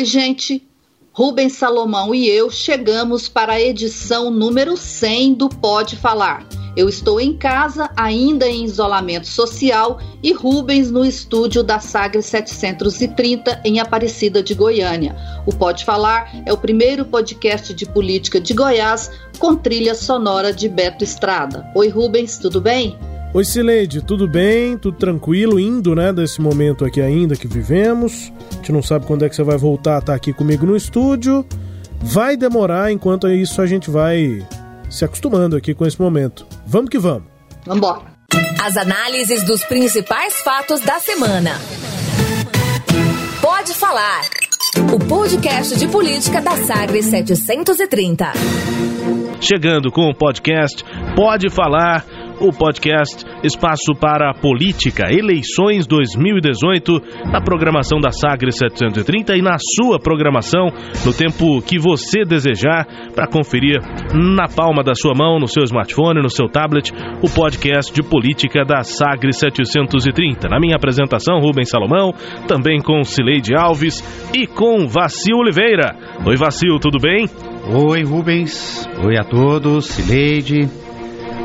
Oi, gente. Rubens Salomão e eu chegamos para a edição número 100 do Pode Falar. Eu estou em casa, ainda em isolamento social, e Rubens no estúdio da Sagre 730 em Aparecida de Goiânia. O Pode Falar é o primeiro podcast de política de Goiás com trilha sonora de Beto Estrada. Oi, Rubens, tudo bem? Oi, Sileide, tudo bem? Tudo tranquilo, indo, né, desse momento aqui ainda que vivemos. A gente não sabe quando é que você vai voltar a estar aqui comigo no estúdio. Vai demorar, enquanto isso a gente vai se acostumando aqui com esse momento. Vamos que vamos. Vamos embora. As análises dos principais fatos da semana. Pode falar. O podcast de política da Sagres 730. Chegando com o podcast Pode Falar o podcast Espaço para a Política, Eleições 2018, na programação da Sagre 730 e na sua programação, no tempo que você desejar, para conferir na palma da sua mão, no seu smartphone, no seu tablet, o podcast de política da Sagre 730. Na minha apresentação, Rubens Salomão, também com Cileide Alves e com Vacil Oliveira. Oi, Vacil, tudo bem? Oi, Rubens. Oi a todos, Cileide.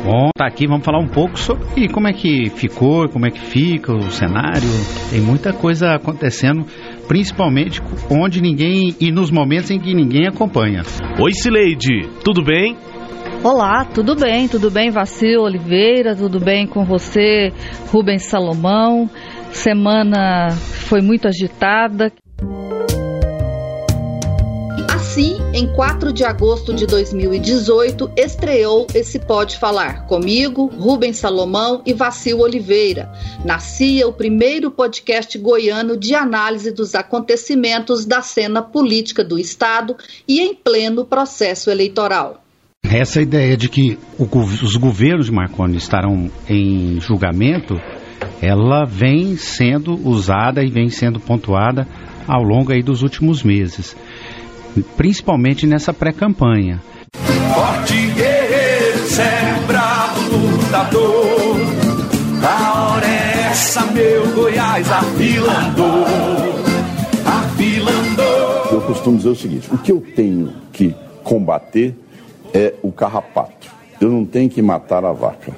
Bom, tá aqui, vamos falar um pouco sobre como é que ficou, como é que fica o cenário. Tem muita coisa acontecendo, principalmente onde ninguém e nos momentos em que ninguém acompanha. Oi, Cileide, tudo bem? Olá, tudo bem? Tudo bem, Vacil Oliveira? Tudo bem com você, Rubens Salomão? Semana foi muito agitada. Em 4 de agosto de 2018, estreou esse Pode Falar comigo, Rubens Salomão e Vacil Oliveira. Nascia o primeiro podcast goiano de análise dos acontecimentos da cena política do Estado e em pleno processo eleitoral. Essa ideia de que os governos de Marconi estarão em julgamento, ela vem sendo usada e vem sendo pontuada ao longo aí dos últimos meses principalmente nessa pré-campanha. Forte guerreiro, sério, bravo, lutador. A hora é essa, meu Goiás, afilandou, afilandou. Eu costumo dizer o seguinte: o que eu tenho que combater é o carrapato. Eu não tenho que matar a vaca.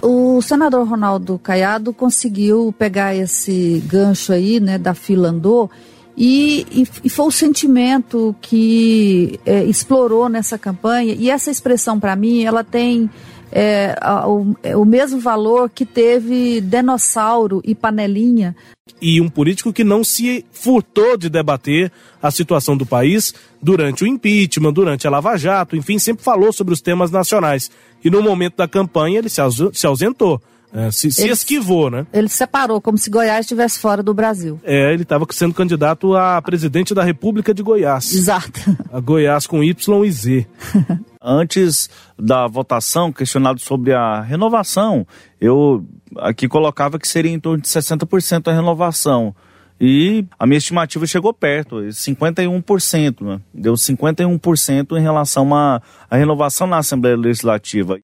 O senador Ronaldo Caiado conseguiu pegar esse gancho aí, né, da fila andou e, e, e, foi o sentimento que é, explorou nessa campanha. E essa expressão, para mim, ela tem é, o, é, o mesmo valor que teve Denossauro e Panelinha. E um político que não se furtou de debater a situação do país durante o impeachment, durante a Lava Jato, enfim, sempre falou sobre os temas nacionais. E no momento da campanha ele se ausentou. É, se, se esquivou, né? Ele separou, como se Goiás estivesse fora do Brasil. É, ele estava sendo candidato a presidente da República de Goiás. Exato. A Goiás com Y e Z. Antes da votação, questionado sobre a renovação, eu aqui colocava que seria em torno de 60% a renovação. E a minha estimativa chegou perto, 51%. Né? Deu 51% em relação à renovação na Assembleia Legislativa.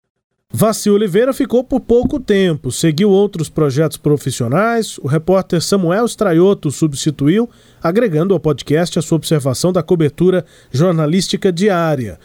Vaci Oliveira ficou por pouco tempo, seguiu outros projetos profissionais. O repórter Samuel Straioto substituiu, agregando ao podcast a sua observação da cobertura jornalística diária.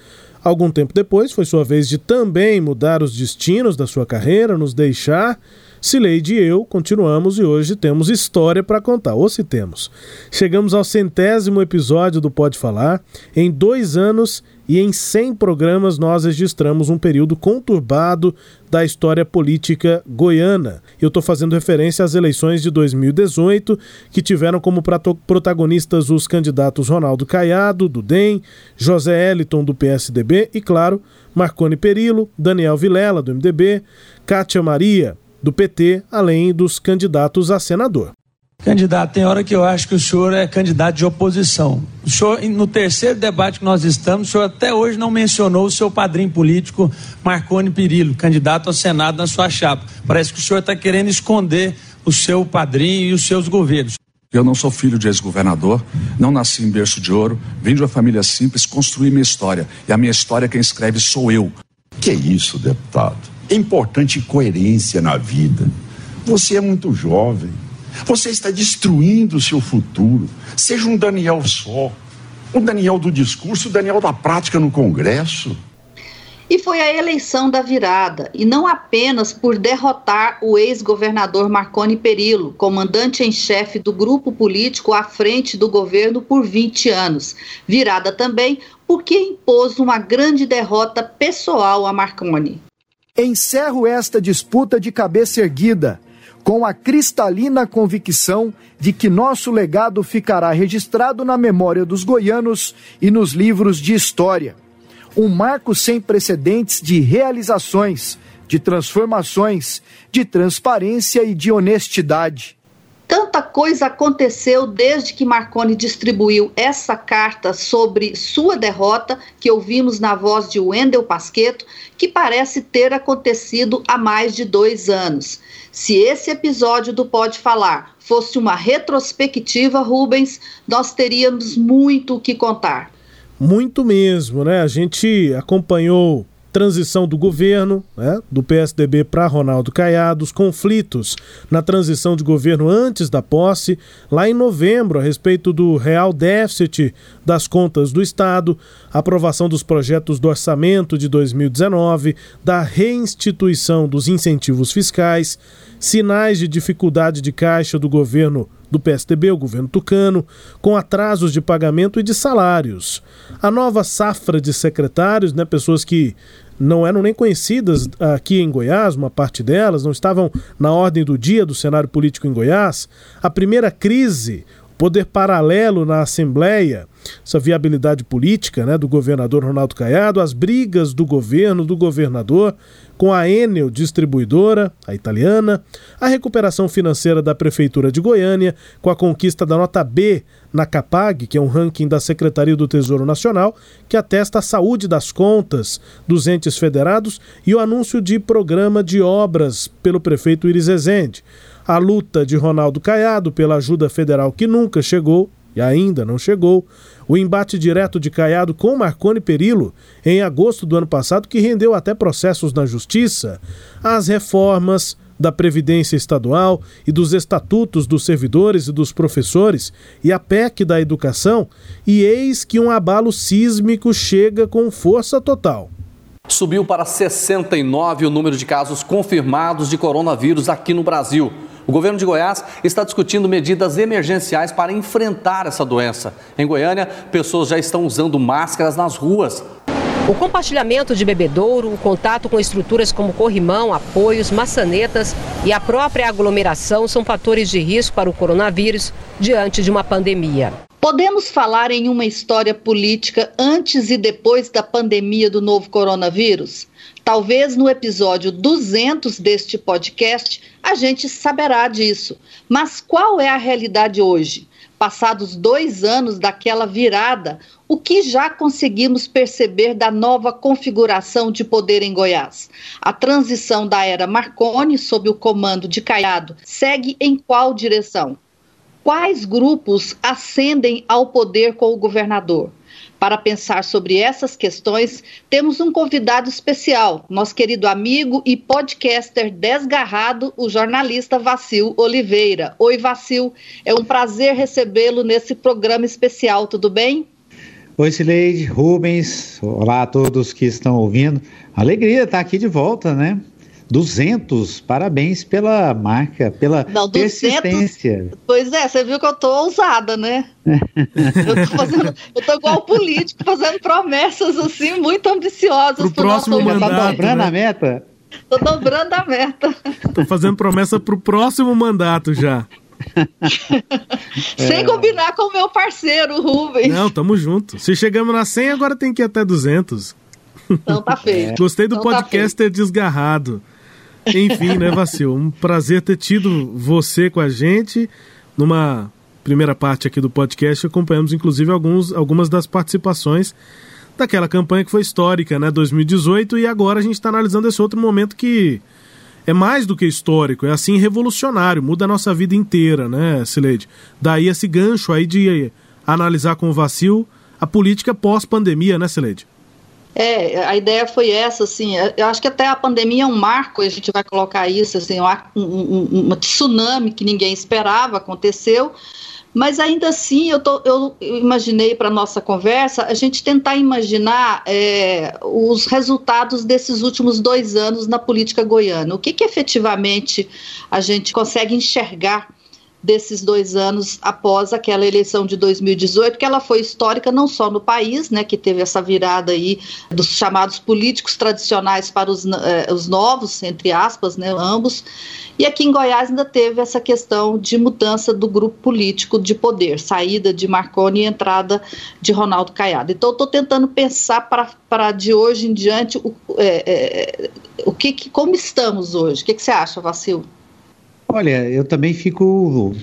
Algum tempo depois, foi sua vez de também mudar os destinos da sua carreira, nos deixar. Cileide e eu continuamos e hoje temos história para contar, ou se temos. Chegamos ao centésimo episódio do Pode Falar. Em dois anos e em 100 programas nós registramos um período conturbado da história política goiana. Eu estou fazendo referência às eleições de 2018, que tiveram como protagonistas os candidatos Ronaldo Caiado, do DEM, José Eliton, do PSDB e, claro, Marconi Perillo, Daniel Vilela, do MDB, Kátia Maria, do PT, além dos candidatos a senador. Candidato, tem hora que eu acho que o senhor é candidato de oposição. O senhor, no terceiro debate que nós estamos, o senhor até hoje não mencionou o seu padrinho político, Marconi Perillo, candidato ao Senado na sua chapa. Parece que o senhor está querendo esconder o seu padrinho e os seus governos. Eu não sou filho de ex-governador, não nasci em berço de ouro, vim de uma família simples, construí minha história. E a minha história quem escreve sou eu. Que isso, deputado? É importante coerência na vida. Você é muito jovem. Você está destruindo o seu futuro. Seja um Daniel só. Um Daniel do discurso, o Daniel da prática no Congresso. E foi a eleição da virada, e não apenas por derrotar o ex-governador Marconi Perillo, comandante em chefe do grupo político à frente do governo por 20 anos. Virada também porque impôs uma grande derrota pessoal a Marconi. Encerro esta disputa de cabeça erguida com a cristalina convicção de que nosso legado ficará registrado na memória dos goianos e nos livros de história. Um marco sem precedentes de realizações, de transformações, de transparência e de honestidade. Tanta coisa aconteceu desde que Marconi distribuiu essa carta sobre sua derrota, que ouvimos na voz de Wendel Pasqueto, que parece ter acontecido há mais de dois anos. Se esse episódio do Pode Falar fosse uma retrospectiva, Rubens, nós teríamos muito o que contar. Muito mesmo, né? A gente acompanhou transição do governo, né, do PSDB para Ronaldo Caiado, os conflitos na transição de governo antes da posse, lá em novembro, a respeito do real déficit das contas do Estado, aprovação dos projetos do orçamento de 2019, da reinstituição dos incentivos fiscais, sinais de dificuldade de caixa do governo do PSDB, o governo tucano, com atrasos de pagamento e de salários. A nova safra de secretários, né, pessoas que não eram nem conhecidas aqui em Goiás, uma parte delas, não estavam na ordem do dia do cenário político em Goiás. A primeira crise, poder paralelo na Assembleia, essa viabilidade política né, do governador Ronaldo Caiado, as brigas do governo, do governador, com a Enel Distribuidora, a italiana, a recuperação financeira da Prefeitura de Goiânia, com a conquista da nota B na CAPAG, que é um ranking da Secretaria do Tesouro Nacional, que atesta a saúde das contas dos entes federados, e o anúncio de programa de obras pelo prefeito Iris Ezende. A luta de Ronaldo Caiado pela ajuda federal que nunca chegou e ainda não chegou, o embate direto de Caiado com Marconi Perillo em agosto do ano passado, que rendeu até processos na justiça, as reformas da Previdência Estadual e dos estatutos dos servidores e dos professores e a PEC da educação, e eis que um abalo sísmico chega com força total. Subiu para 69 o número de casos confirmados de coronavírus aqui no Brasil. O governo de Goiás está discutindo medidas emergenciais para enfrentar essa doença. Em Goiânia, pessoas já estão usando máscaras nas ruas. O compartilhamento de bebedouro, o contato com estruturas como corrimão, apoios, maçanetas e a própria aglomeração são fatores de risco para o coronavírus diante de uma pandemia. Podemos falar em uma história política antes e depois da pandemia do novo coronavírus? Talvez no episódio 200 deste podcast a gente saberá disso. Mas qual é a realidade hoje? Passados dois anos daquela virada, o que já conseguimos perceber da nova configuração de poder em Goiás? A transição da era Marconi, sob o comando de Caiado, segue em qual direção? Quais grupos ascendem ao poder com o governador? Para pensar sobre essas questões, temos um convidado especial, nosso querido amigo e podcaster desgarrado, o jornalista Vacil Oliveira. Oi, Vacil, é um prazer recebê-lo nesse programa especial, tudo bem? Oi, Sileide, Rubens, olá a todos que estão ouvindo. Alegria estar aqui de volta, né? 200, parabéns pela marca, pela Não, 200, persistência. Pois é, você viu que eu tô ousada, né? eu, tô fazendo, eu tô igual político, fazendo promessas assim, muito ambiciosas. Pro, pro próximo nosso mandato, tá dobrando né? a meta? Tô dobrando a meta. Tô fazendo promessa pro próximo mandato já. Sem é. combinar com o meu parceiro, Rubens. Não, tamo junto. Se chegamos na 100, agora tem que ir até 200. Então tá feio. É. Gostei do então tá podcaster tá desgarrado. Enfim, né, Vacil? Um prazer ter tido você com a gente. numa primeira parte aqui do podcast, acompanhamos inclusive alguns, algumas das participações daquela campanha que foi histórica, né, 2018, e agora a gente está analisando esse outro momento que é mais do que histórico, é assim revolucionário, muda a nossa vida inteira, né, Sileide? Daí esse gancho aí de analisar com o vacilo a política pós-pandemia, né, Sileide? É, a ideia foi essa, assim, eu acho que até a pandemia é um marco, a gente vai colocar isso, assim, um, um, um tsunami que ninguém esperava, aconteceu, mas ainda assim, eu, tô, eu imaginei para nossa conversa a gente tentar imaginar é, os resultados desses últimos dois anos na política goiana. O que, que efetivamente a gente consegue enxergar desses dois anos após aquela eleição de 2018, que ela foi histórica não só no país, né, que teve essa virada aí dos chamados políticos tradicionais para os, eh, os novos, entre aspas, né, ambos, e aqui em Goiás ainda teve essa questão de mudança do grupo político de poder, saída de Marconi e entrada de Ronaldo Caiado. Então, estou tentando pensar para de hoje em diante o, é, é, o que, que, como estamos hoje. O que, que você acha, Vacil? Olha, eu também fico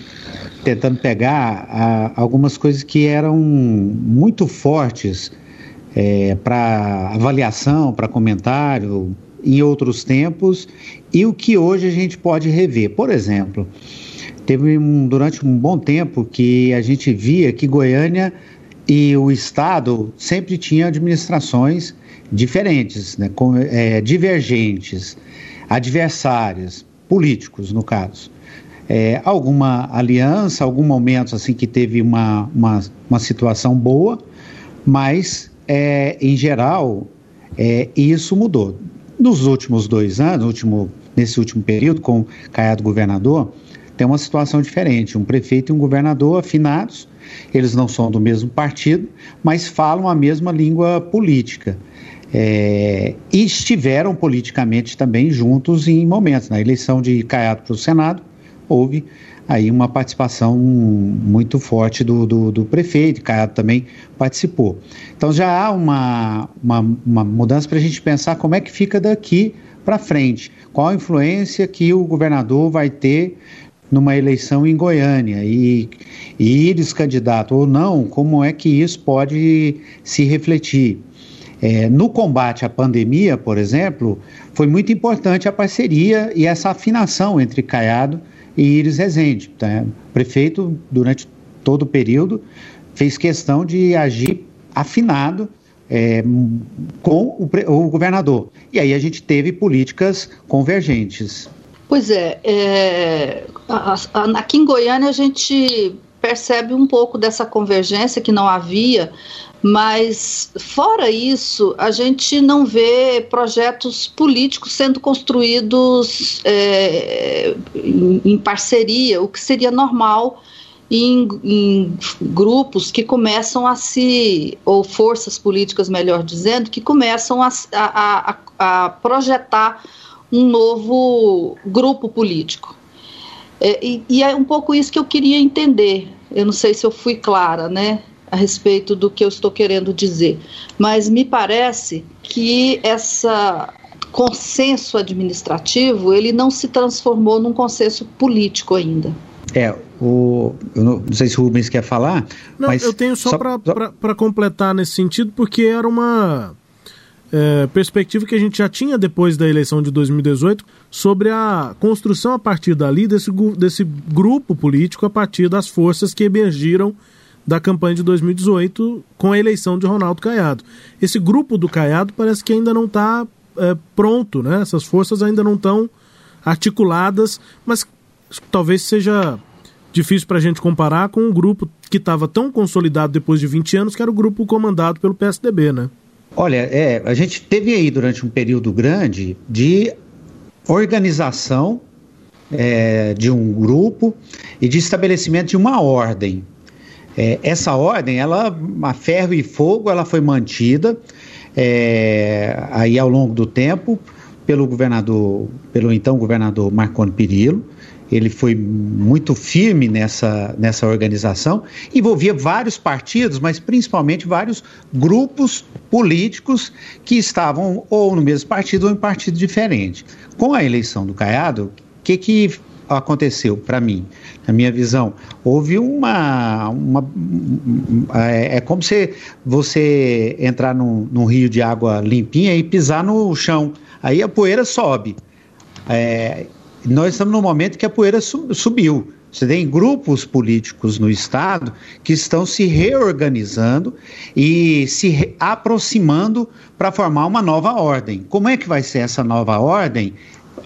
tentando pegar a, algumas coisas que eram muito fortes é, para avaliação, para comentário, em outros tempos e o que hoje a gente pode rever. Por exemplo, teve um, durante um bom tempo que a gente via que Goiânia e o Estado sempre tinham administrações diferentes, né, com, é, divergentes, adversárias, políticos no caso. É, alguma aliança, algum momento assim que teve uma, uma, uma situação boa, mas é, em geral é, isso mudou. Nos últimos dois anos, último, nesse último período, com Caiado governador, tem uma situação diferente. Um prefeito e um governador afinados, eles não são do mesmo partido, mas falam a mesma língua política. É, e estiveram politicamente também juntos em momentos. Na eleição de Caiado para o Senado, houve aí uma participação muito forte do, do, do prefeito, Caiado também participou. Então já há uma, uma, uma mudança para a gente pensar como é que fica daqui para frente, qual a influência que o governador vai ter numa eleição em Goiânia e, e ir candidato ou não, como é que isso pode se refletir. É, no combate à pandemia, por exemplo, foi muito importante a parceria e essa afinação entre Caiado e Iris Rezende. Tá? O prefeito, durante todo o período, fez questão de agir afinado é, com o, o, governador. E aí a gente teve políticas convergentes. Pois é, é a, a, aqui em Goiânia a gente percebe um pouco dessa convergência que não havia mas, fora isso, a gente não vê projetos políticos sendo construídos é, em, parceria, o que seria normal em, em, grupos que começam a se, ou forças políticas, melhor dizendo, que começam a, a, a, a projetar um novo grupo político. É, e, e é um pouco isso que eu queria entender. Eu não sei se eu fui clara, né? a respeito do que eu estou querendo dizer, mas me parece que essa consenso administrativo ele não se transformou num consenso político ainda. É, o, eu não, não sei se o Rubens quer falar. Não, mas eu tenho só, só para completar nesse sentido, porque era uma é, perspectiva que a gente já tinha depois da eleição de 2018 sobre a construção a partir dali desse, desse grupo político, a partir das forças que emergiram da campanha de 2018 com a eleição de Ronaldo Caiado. Esse grupo do Caiado parece que ainda não está é, pronto, né? Essas forças ainda não estão articuladas, mas talvez seja difícil para a gente comparar com um grupo que estava tão consolidado depois de 20 anos, que era o grupo comandado pelo PSDB, né? Olha, é, a gente teve aí durante um período grande de organização é, de um grupo e de estabelecimento de uma ordem. É, essa ordem, ela, a ferro e fogo, ela foi mantida é, aí ao longo do tempo pelo governador, pelo então governador Marconi Perillo. Ele foi muito firme nessa, nessa organização, envolvia vários partidos, mas principalmente vários grupos políticos que estavam ou no mesmo partido ou em partido diferente. Com a eleição do Caiado, o que, que aconteceu para mim, na minha visão? Houve uma. uma é, é, como se você entrar num, num, rio de água limpinha e pisar no chão. Aí a poeira sobe. É, nós estamos num momento que a poeira subiu. Você tem grupos políticos no Estado que estão se reorganizando e se aproximando para formar uma nova ordem. Como é que vai ser essa nova ordem?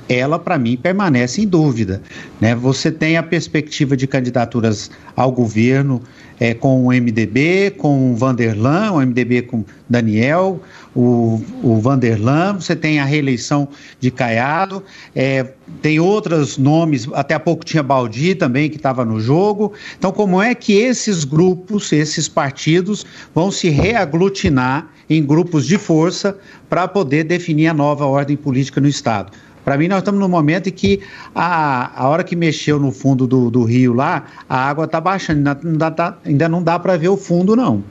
Ela, para mim, permanece em dúvida. Né? Você tem a perspectiva de candidaturas ao governo é, com o MDB, com o Vanderlan, o MDB com Daniel, o, o Vanderlan, você tem a reeleição de Caiado, é, tem outros nomes, até há pouco tinha Baldi também que estava no jogo. Então, como é que esses grupos, esses partidos, vão se reaglutinar em grupos de força para poder definir a nova ordem política no Estado? Para mim, nós estamos no momento em que a, a hora que mexeu no fundo do, do rio lá, a água está baixando, ainda não dá, tá, ainda não dá para ver o fundo, não.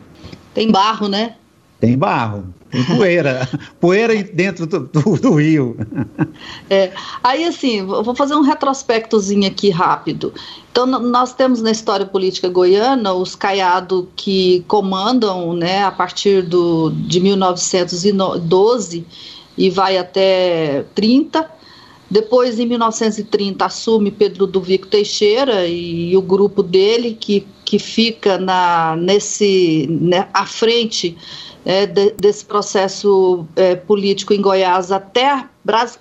Tem barro, né? Tem barro, tem poeira, poeira dentro do, do, do, rio. É, aí assim, vou fazer um retrospectozinho aqui rápido. Então, nós temos na história política goiana os caiados que comandam, né, a partir do, de 1912 e vai até 30, depois, em 1930, assume Pedro Duvico Teixeira e, e o grupo dele, que, que fica na, nesse, né, à frente é, de, desse processo é, político em Goiás até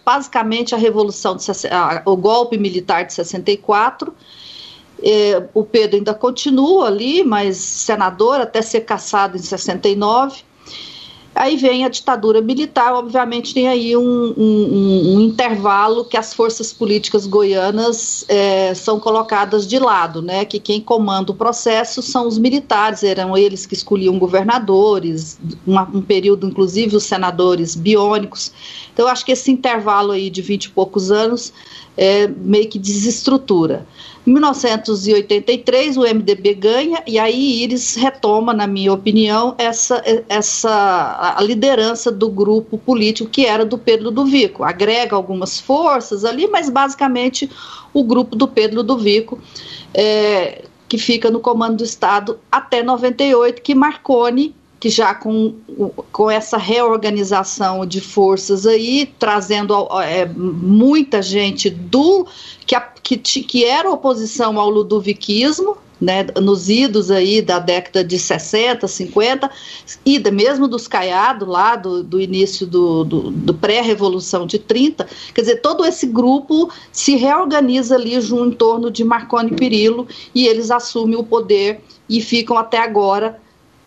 basicamente a Revolução, de, a, o golpe militar de 64. É, o Pedro ainda continua ali, mas senador até ser caçado em 69. Aí vem a ditadura militar, obviamente tem aí um, um, um intervalo que as forças políticas goianas é, são colocadas de lado, né? Que quem comanda o processo são os militares, eram eles que escolhiam governadores, uma, um período, inclusive, os senadores biônicos. Então, acho que esse intervalo aí de vinte e poucos anos é, meio que desestrutura. Em 1983, o MDB ganha e aí Iris retoma, na minha opinião, essa, essa a liderança do grupo político que era do Pedro do Vico. Agrega algumas forças ali, mas basicamente o grupo do Pedro do Vico, é, que fica no comando do Estado até 98, que Marconi que já com, com essa reorganização de forças aí, trazendo é, muita gente do que, a, que, que era oposição ao ludoviquismo, né, nos idos aí da década de 60, 50, e mesmo dos caiados lá do, do início do, do, do pré-revolução de 30, quer dizer, todo esse grupo se reorganiza ali junto em torno de Marconi Perillo e eles assumem o poder e ficam até agora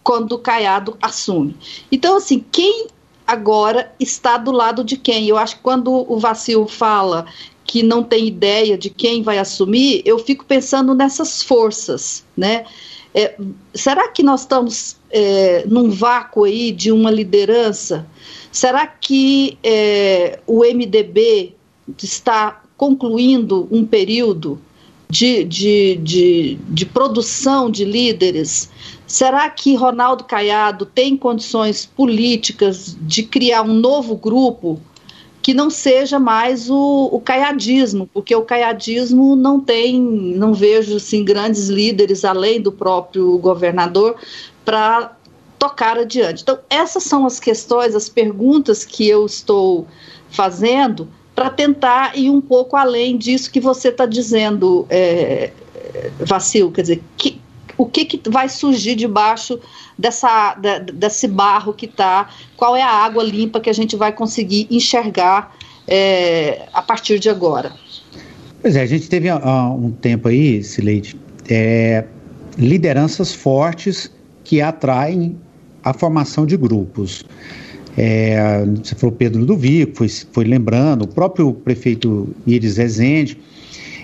quando o Caiado assume. Então, assim, quem agora está do lado de quem? Eu acho que quando o Vacil fala que não tem ideia de quem vai assumir, eu fico pensando nessas forças, né? É, será que nós estamos é, num vácuo aí de uma liderança? Será que é, o MDB está concluindo um período de, de, de, de produção de líderes? Será que Ronaldo Caiado tem condições políticas de criar um novo grupo que não seja mais o, o caiadismo, porque o caiadismo não tem, não vejo assim, grandes líderes além do próprio governador para tocar adiante. Então, essas são as questões, as perguntas que eu estou fazendo para tentar ir um pouco além disso que você está dizendo, é, Vacil, quer dizer, que, o que, que vai surgir debaixo dessa, da, desse barro que está, qual é a água limpa que a gente vai conseguir enxergar é, a partir de agora. Pois é, a gente teve há um tempo aí, Sileide, é, lideranças fortes que atraem a formação de grupos. É, você falou Pedro do Vico, foi, foi lembrando, o próprio prefeito Iris Rezende.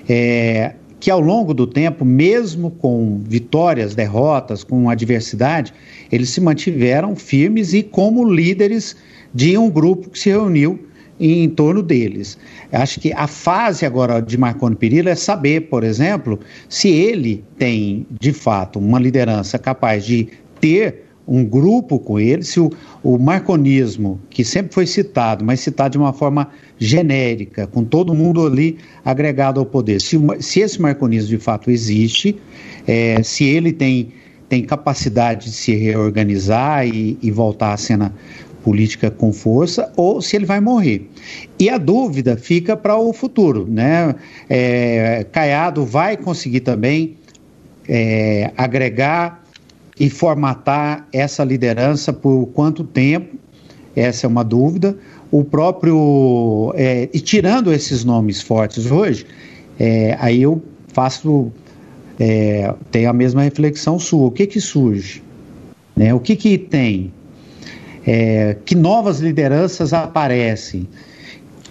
É, que ao longo do tempo, mesmo com vitórias, derrotas, com adversidade, eles se mantiveram firmes e como líderes de um grupo que se reuniu em torno deles. Acho que a fase agora de Marconi Perillo é saber, por exemplo, se ele tem de fato uma liderança capaz de ter um grupo com ele, se o, o marconismo, que sempre foi citado, mas citado de uma forma genérica, com todo mundo ali agregado ao poder, se, se esse marconismo de fato existe, é, se ele tem, tem capacidade de se reorganizar e, e voltar à cena política com força ou se ele vai morrer. E a dúvida fica para o futuro, né? É, Caiado vai conseguir também é, agregar e formatar essa liderança por quanto tempo? Essa é uma dúvida. O próprio. É, e tirando esses nomes fortes hoje, é, aí eu faço. É, tenho a mesma reflexão sua. O que que surge? Né? O que que tem? É, que novas lideranças aparecem?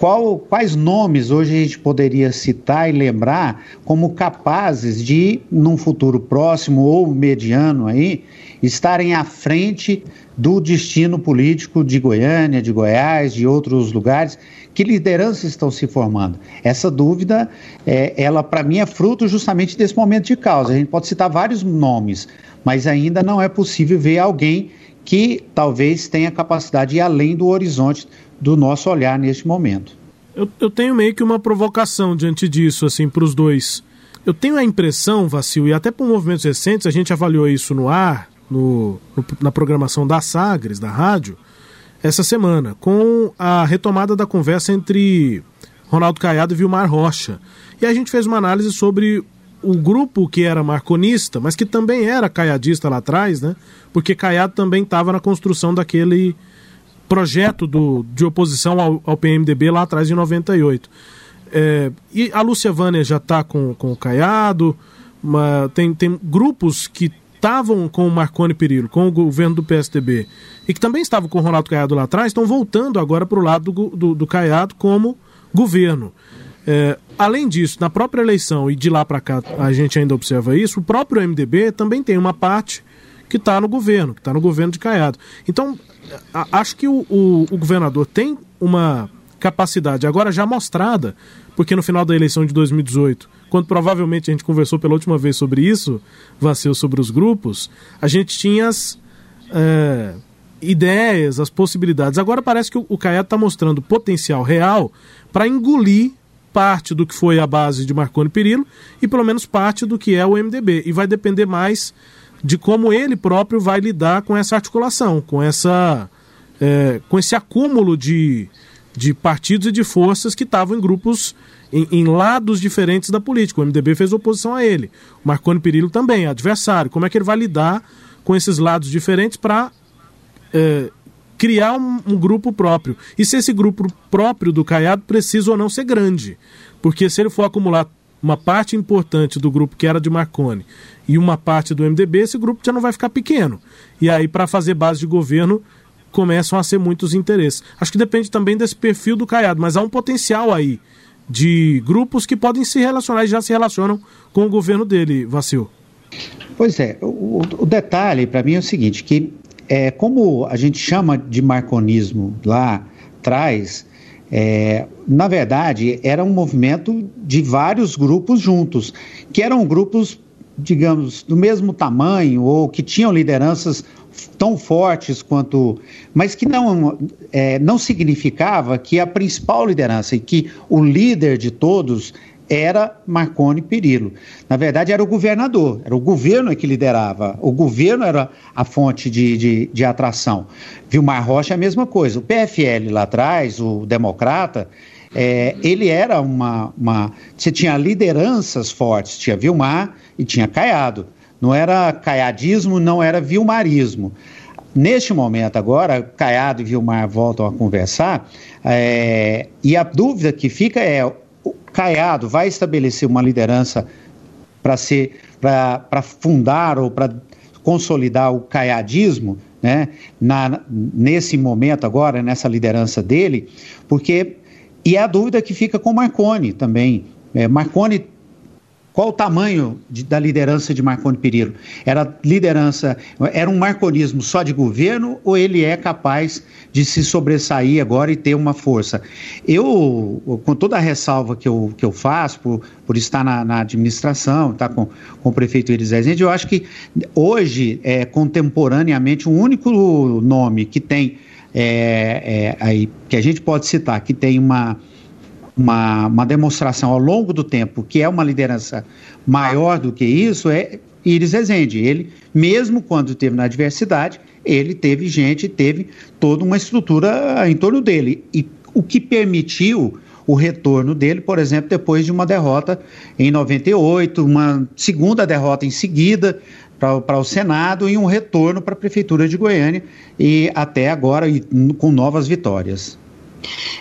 Qual, quais nomes hoje a gente poderia citar e lembrar como capazes de, num futuro próximo ou mediano aí, estarem à frente do destino político de Goiânia, de Goiás, de outros lugares? Que lideranças estão se formando? Essa dúvida, é, ela para mim é fruto justamente desse momento de causa. A gente pode citar vários nomes, mas ainda não é possível ver alguém que talvez tenha capacidade de ir além do horizonte do nosso olhar neste momento. Eu, eu tenho meio que uma provocação diante disso, assim, para os dois. Eu tenho a impressão, Vacil, e até por movimentos recentes, a gente avaliou isso no ar, no, no, na programação da Sagres, da rádio, essa semana, com a retomada da conversa entre Ronaldo Caiado e Vilmar Rocha. E a gente fez uma análise sobre o grupo que era marconista, mas que também era caiadista lá atrás, né? Porque Caiado também estava na construção daquele projeto do, de oposição ao, ao PMDB lá atrás, em 98. É, e a Lúcia Vânia já está com, com o Caiado, uma, tem, tem grupos que estavam com o Marconi Perillo, com o governo do PSDB, e que também estavam com o Ronaldo Caiado lá atrás, estão voltando agora para o lado do, do, do, Caiado como governo. É, além disso, na própria eleição, e de lá para cá a gente ainda observa isso, o próprio MDB também tem uma parte que está no governo, que está no governo de Caiado. Então, acho que o, o, o governador tem uma capacidade agora já mostrada, porque no final da eleição de 2018, quando provavelmente a gente conversou pela última vez sobre isso, Vaceu sobre os grupos, a gente tinha as é, ideias, as possibilidades. Agora parece que o, o Caiado está mostrando potencial real para engolir parte do que foi a base de Marconi Perillo e pelo menos parte do que é o MDB. E vai depender mais de como ele próprio vai lidar com essa articulação, com essa é, com esse acúmulo de, de partidos e de forças que estavam em grupos em, em, lados diferentes da política. O MDB fez oposição a ele. O Marconi Perillo também, adversário. Como é que ele vai lidar com esses lados diferentes para é, criar um, um, grupo próprio? E se esse grupo próprio do Caiado precisa ou não ser grande? Porque se ele for acumular uma parte importante do grupo que era de Marconi e uma parte do MDB, esse grupo já não vai ficar pequeno. E aí, para fazer base de governo, começam a ser muitos interesses. Acho que depende também desse perfil do Caiado, mas há um potencial aí de grupos que podem se relacionar e já se relacionam com o governo dele, Vacil. Pois é, o, o detalhe para mim é o seguinte, que é, como a gente chama de marconismo lá atrás, é, na verdade, era um movimento de vários grupos juntos, que eram grupos, digamos, do mesmo tamanho ou que tinham lideranças tão fortes quanto. mas que não, é, não significava que a principal liderança e que o líder de todos era Marconi Perillo. Na verdade, era o governador, era o governo que liderava, o governo era a fonte de, de, de atração. Vilmar Rocha é a mesma coisa. O PFL lá atrás, o democrata, é, ele era uma, uma. Você tinha lideranças fortes, tinha Vilmar e tinha Caiado. Não era caiadismo, não era vilmarismo. Neste momento agora, Caiado e Vilmar voltam a conversar, é, e a dúvida que fica é Caiado vai estabelecer uma liderança para ser para fundar ou para consolidar o caiadismo, né, na, nesse momento agora, nessa liderança dele, porque e é a dúvida que fica com Marconi também. É, Marconi qual o tamanho de, da liderança de Marconi Perillo? Era liderança, era um marconismo só de governo ou ele é capaz de se sobressair agora e ter uma força? Eu, com toda a ressalva que eu, que eu faço por, por estar na, na administração, estar tá com, com o prefeito Iris Rezende, eu acho que hoje, é, contemporaneamente, o único nome que tem, é, é, aí, que a gente pode citar, que tem uma uma, uma demonstração ao longo do tempo que é uma liderança maior do que isso é Iris Rezende. Ele, mesmo quando esteve na adversidade, ele teve gente, teve toda uma estrutura em torno dele. E o que permitiu o retorno dele, por exemplo, depois de uma derrota em 98, uma segunda derrota em seguida para o Senado e um retorno para a Prefeitura de Goiânia e até agora e, com novas vitórias.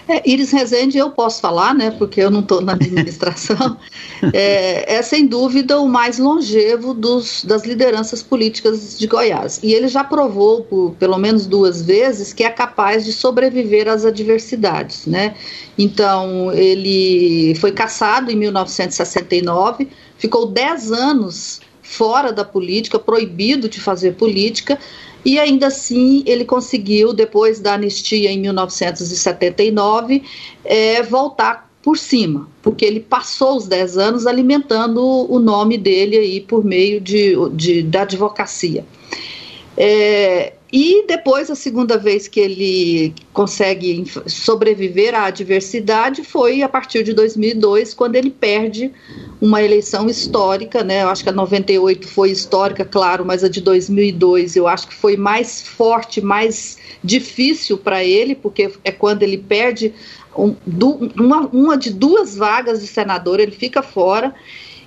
É, Iris Rezende, eu posso falar, né, porque eu não estou na administração, é, é, sem dúvida o mais longevo dos, das lideranças políticas de Goiás. E ele já provou, por pelo menos duas vezes, que é capaz de sobreviver às adversidades. Né? Então, ele foi caçado em 1969, ficou 10 anos fora da política, proibido de fazer política e ainda assim ele conseguiu, depois da anistia em 1979, é, voltar por cima, porque ele passou os 10 anos alimentando o nome dele aí por meio de, de da advocacia. É, e depois, a segunda vez que ele consegue sobreviver à adversidade foi a partir de 2002, quando ele perde uma eleição histórica, né? Eu acho que a 98 foi histórica, claro, mas a de 2002 eu acho que foi mais forte, mais difícil para ele, porque é quando ele perde um, uma, uma de duas vagas de senador, ele fica fora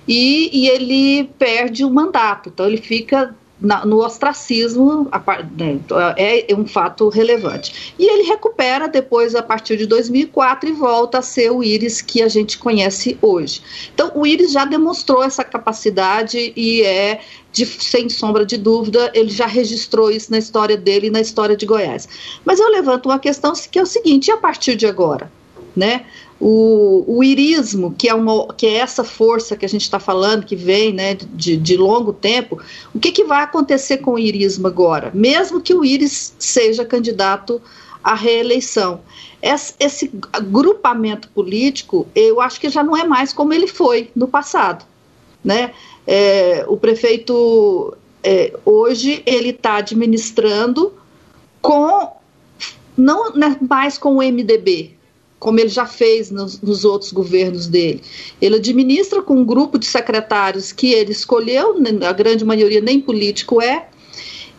e, e ele perde o mandato. Então ele fica na, no ostracismo né, é, é um fato relevante. E ele recupera depois, a partir de 2004, e volta a ser o Íris que a gente conhece hoje. Então, o Íris já demonstrou essa capacidade e é, de, sem sombra de dúvida, ele já registrou isso na história dele e na história de Goiás. Mas eu levanto uma questão que é o seguinte: e a partir de agora? Né? O, o irismo, que é, uma, que é essa força que a gente está falando, que vem né, de, de longo tempo, o que, que vai acontecer com o irismo agora? Mesmo que o Íris seja candidato à reeleição. Esse, esse agrupamento político, eu acho que já não é mais como ele foi no passado. Né? É, o prefeito, é, hoje, ele está administrando com, não né, mais com o MDB, como ele já fez nos, nos, outros governos dele. Ele administra com um grupo de secretários que ele escolheu, né, a grande maioria nem político é,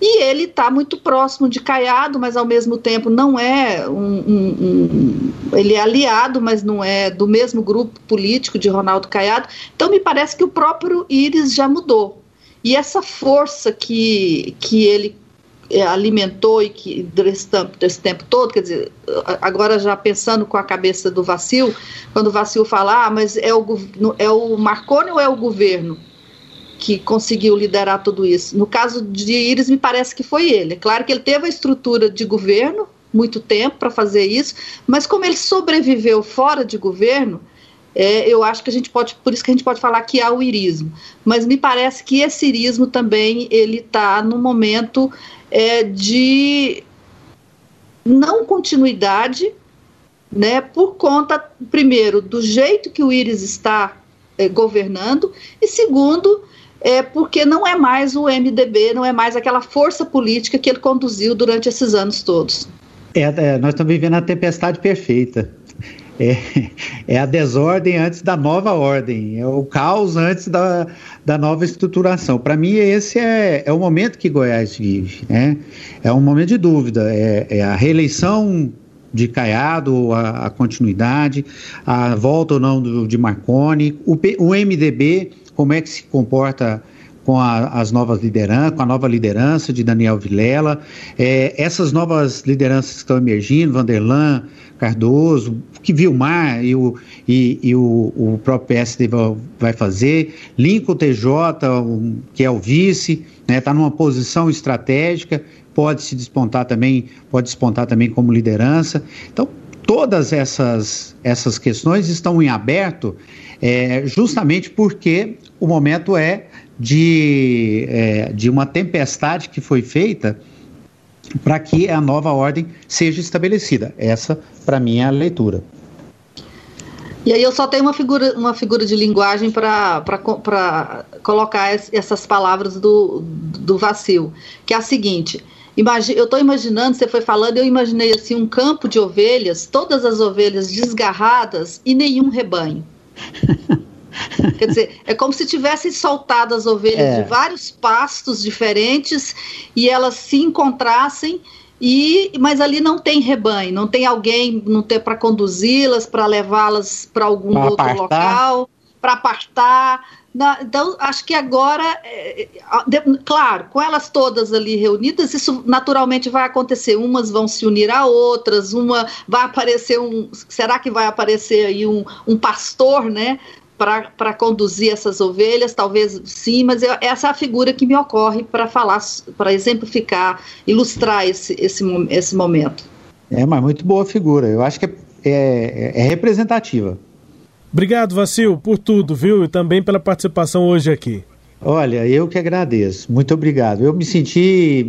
e ele está muito próximo de Caiado, mas ao mesmo tempo não é um, um, um, ele é aliado, mas não é do mesmo grupo político de Ronaldo Caiado. Então me parece que o próprio Íris já mudou. E essa força que, que ele alimentou e que desse tempo, desse tempo todo, quer dizer, agora já pensando com a cabeça do Vacil, quando o Vacil fala, ah, mas é o, é o Marconi ou é o governo que conseguiu liderar tudo isso? No caso de Iris, me parece que foi ele. É claro que ele teve a estrutura de governo, muito tempo para fazer isso, mas como ele sobreviveu fora de governo, é, eu acho que a gente pode, por isso que a gente pode falar que há o irismo. Mas me parece que esse irismo também ele está no momento é, de não continuidade, né, por conta, primeiro, do jeito que o Íris está é, governando, e segundo, é porque não é mais o MDB, não é mais aquela força política que ele conduziu durante esses anos todos. É, é, nós estamos vivendo a tempestade perfeita. É, é, a desordem antes da nova ordem, é o caos antes da, da nova estruturação. Para mim, esse é, é o momento que Goiás vive. Né? É um momento de dúvida. É, é a reeleição de Caiado, a, a, continuidade, a volta ou não do, de Marconi, o, o MDB, como é que se comporta com a, as novas lideranças, com a nova liderança de Daniel Vilela, é, essas novas lideranças que estão emergindo, Vanderlan, Cardoso, que Vilmar e o, e, e o, o próprio PSD vai fazer, Lincoln TJ, que é o vice, está né, tá numa posição estratégica, pode se despontar também, pode despontar também como liderança. Então, todas essas, essas questões estão em aberto é, justamente porque o momento é de, é, de uma tempestade que foi feita para que a nova ordem seja estabelecida. Essa, para mim, é a leitura. E aí eu só tenho uma figura, uma figura de linguagem para colocar essas palavras do, do vacil, que é a seguinte. Imagina, eu estou imaginando, você foi falando, eu imaginei assim um campo de ovelhas, todas as ovelhas desgarradas e nenhum rebanho. Quer dizer, é como se tivessem soltado as ovelhas é. de vários pastos diferentes e elas se encontrassem e mas ali não tem rebanho, não tem alguém, não tem para conduzi-las, para levá-las para algum pra outro apartar. local, para apartar. então, acho que agora, é, de, claro, com elas todas ali reunidas, isso naturalmente vai acontecer. Umas vão se unir a outras, uma vai aparecer um. Será que vai aparecer aí um, um pastor, né? Para conduzir essas ovelhas, talvez sim, mas eu, essa é a figura que me ocorre para falar, para exemplificar, ilustrar esse, esse, esse momento. É, mas muito boa figura. Eu acho que é, é, é representativa. Obrigado, Vacil, por tudo, viu? E também pela participação hoje aqui. Olha, eu que agradeço. Muito obrigado. Eu me senti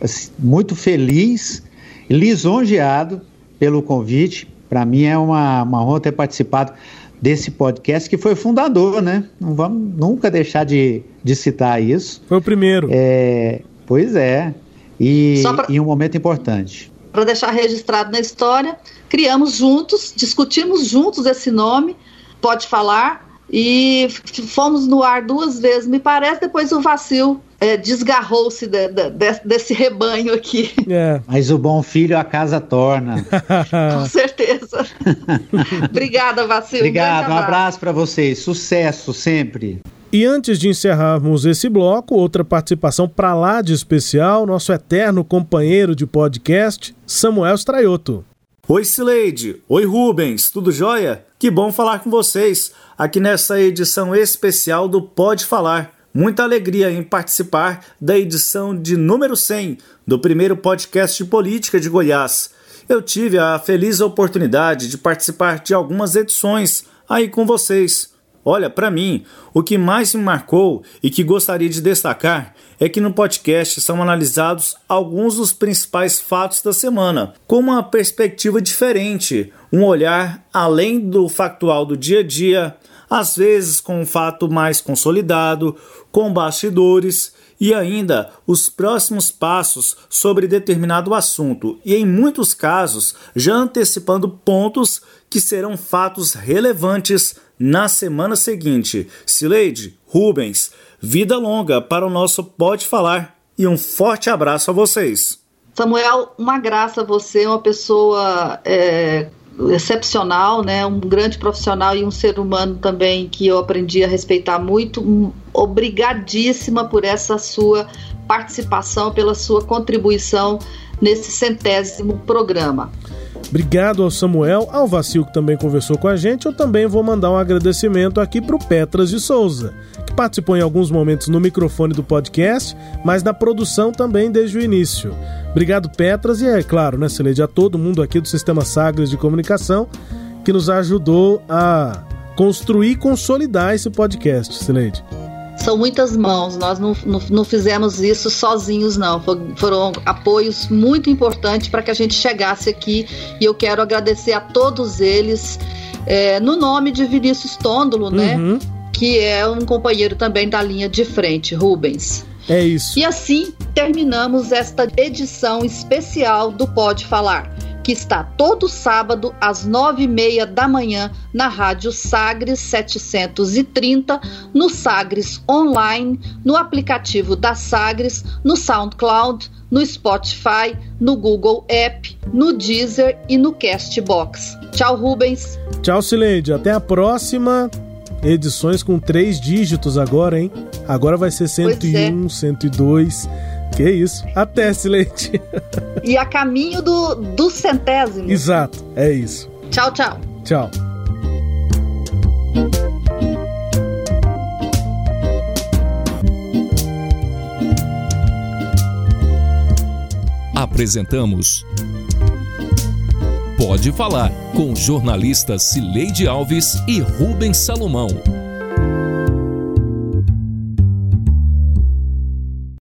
assim, muito feliz, lisonjeado pelo convite. Para mim é uma, uma honra ter participado desse podcast, que foi fundador, né? Não vamos nunca deixar de, de citar isso. Foi o primeiro. É, pois é. E, pra, e um momento importante. Para deixar registrado na história, criamos juntos, discutimos juntos esse nome, pode falar, e fomos no ar duas vezes, me parece, depois o vacilo é, desgarrou-se de, de, de, desse rebanho aqui. É. Mas o bom filho a casa torna. Com certeza. Obrigada, Vacil. Obrigado, um, um abraço para vocês. Sucesso sempre. E antes de encerrarmos esse bloco, outra participação para lá de especial, nosso eterno companheiro de podcast, Samuel Straioto. Oi, Sileide. Oi, Rubens. Tudo jóia? Que bom falar com vocês aqui nessa edição especial do Pode Falar. Muita alegria em participar da edição de número 100 do primeiro podcast de política de Goiás. Eu tive a feliz oportunidade de participar de algumas edições aí com vocês. Olha, para mim, o que mais me marcou e que gostaria de destacar é que no podcast são analisados alguns dos principais fatos da semana, com uma perspectiva diferente, um olhar além do factual do dia a dia, às vezes com um fato mais consolidado, com bastidores e ainda os próximos passos sobre determinado assunto, e em muitos casos já antecipando pontos que serão fatos relevantes na semana seguinte. Sileide, Rubens, vida longa para o nosso Pode Falar e um forte abraço a vocês. Samuel, uma graça você, uma pessoa é, excepcional, né? Um grande profissional e um ser humano também que eu aprendi a respeitar muito. Obrigadíssima por essa sua participação, pela sua contribuição nesse centésimo programa. Obrigado ao Samuel, ao Vacil que também conversou com a gente. Eu também vou mandar um agradecimento aqui para o Petras de Souza, que participou em alguns momentos no microfone do podcast, mas na produção também desde o início. Obrigado, Petras, e é claro, né, Celede, a todo mundo aqui do Sistema Sagres de Comunicação que nos ajudou a construir e consolidar esse podcast, Celede são muitas mãos, nós não, não, não fizemos isso sozinhos, não. Foram apoios muito importantes para que a gente chegasse aqui e eu quero agradecer a todos eles, é, no nome de Vinícius Tôndolo, né? Uhum. Que é um companheiro também da linha de frente, Rubens. É isso. E assim terminamos esta edição especial do Pode Falar que está todo sábado às nove e meia da manhã na Rádio Sagres 730, no Sagres Online, no aplicativo da Sagres, no SoundCloud, no Spotify, no Google App, no Deezer e no Castbox. Tchau, Rubens. Tchau, Sileide. Até a próxima. Edições com três dígitos agora, hein? Agora vai ser 101, é. 102. Que isso. Até, Silente. E a caminho do, do centésimo. Exato, é isso. Tchau, tchau. Tchau. Apresentamos Pode Falar, com jornalistas Cileide Alves e Rubens Salomão.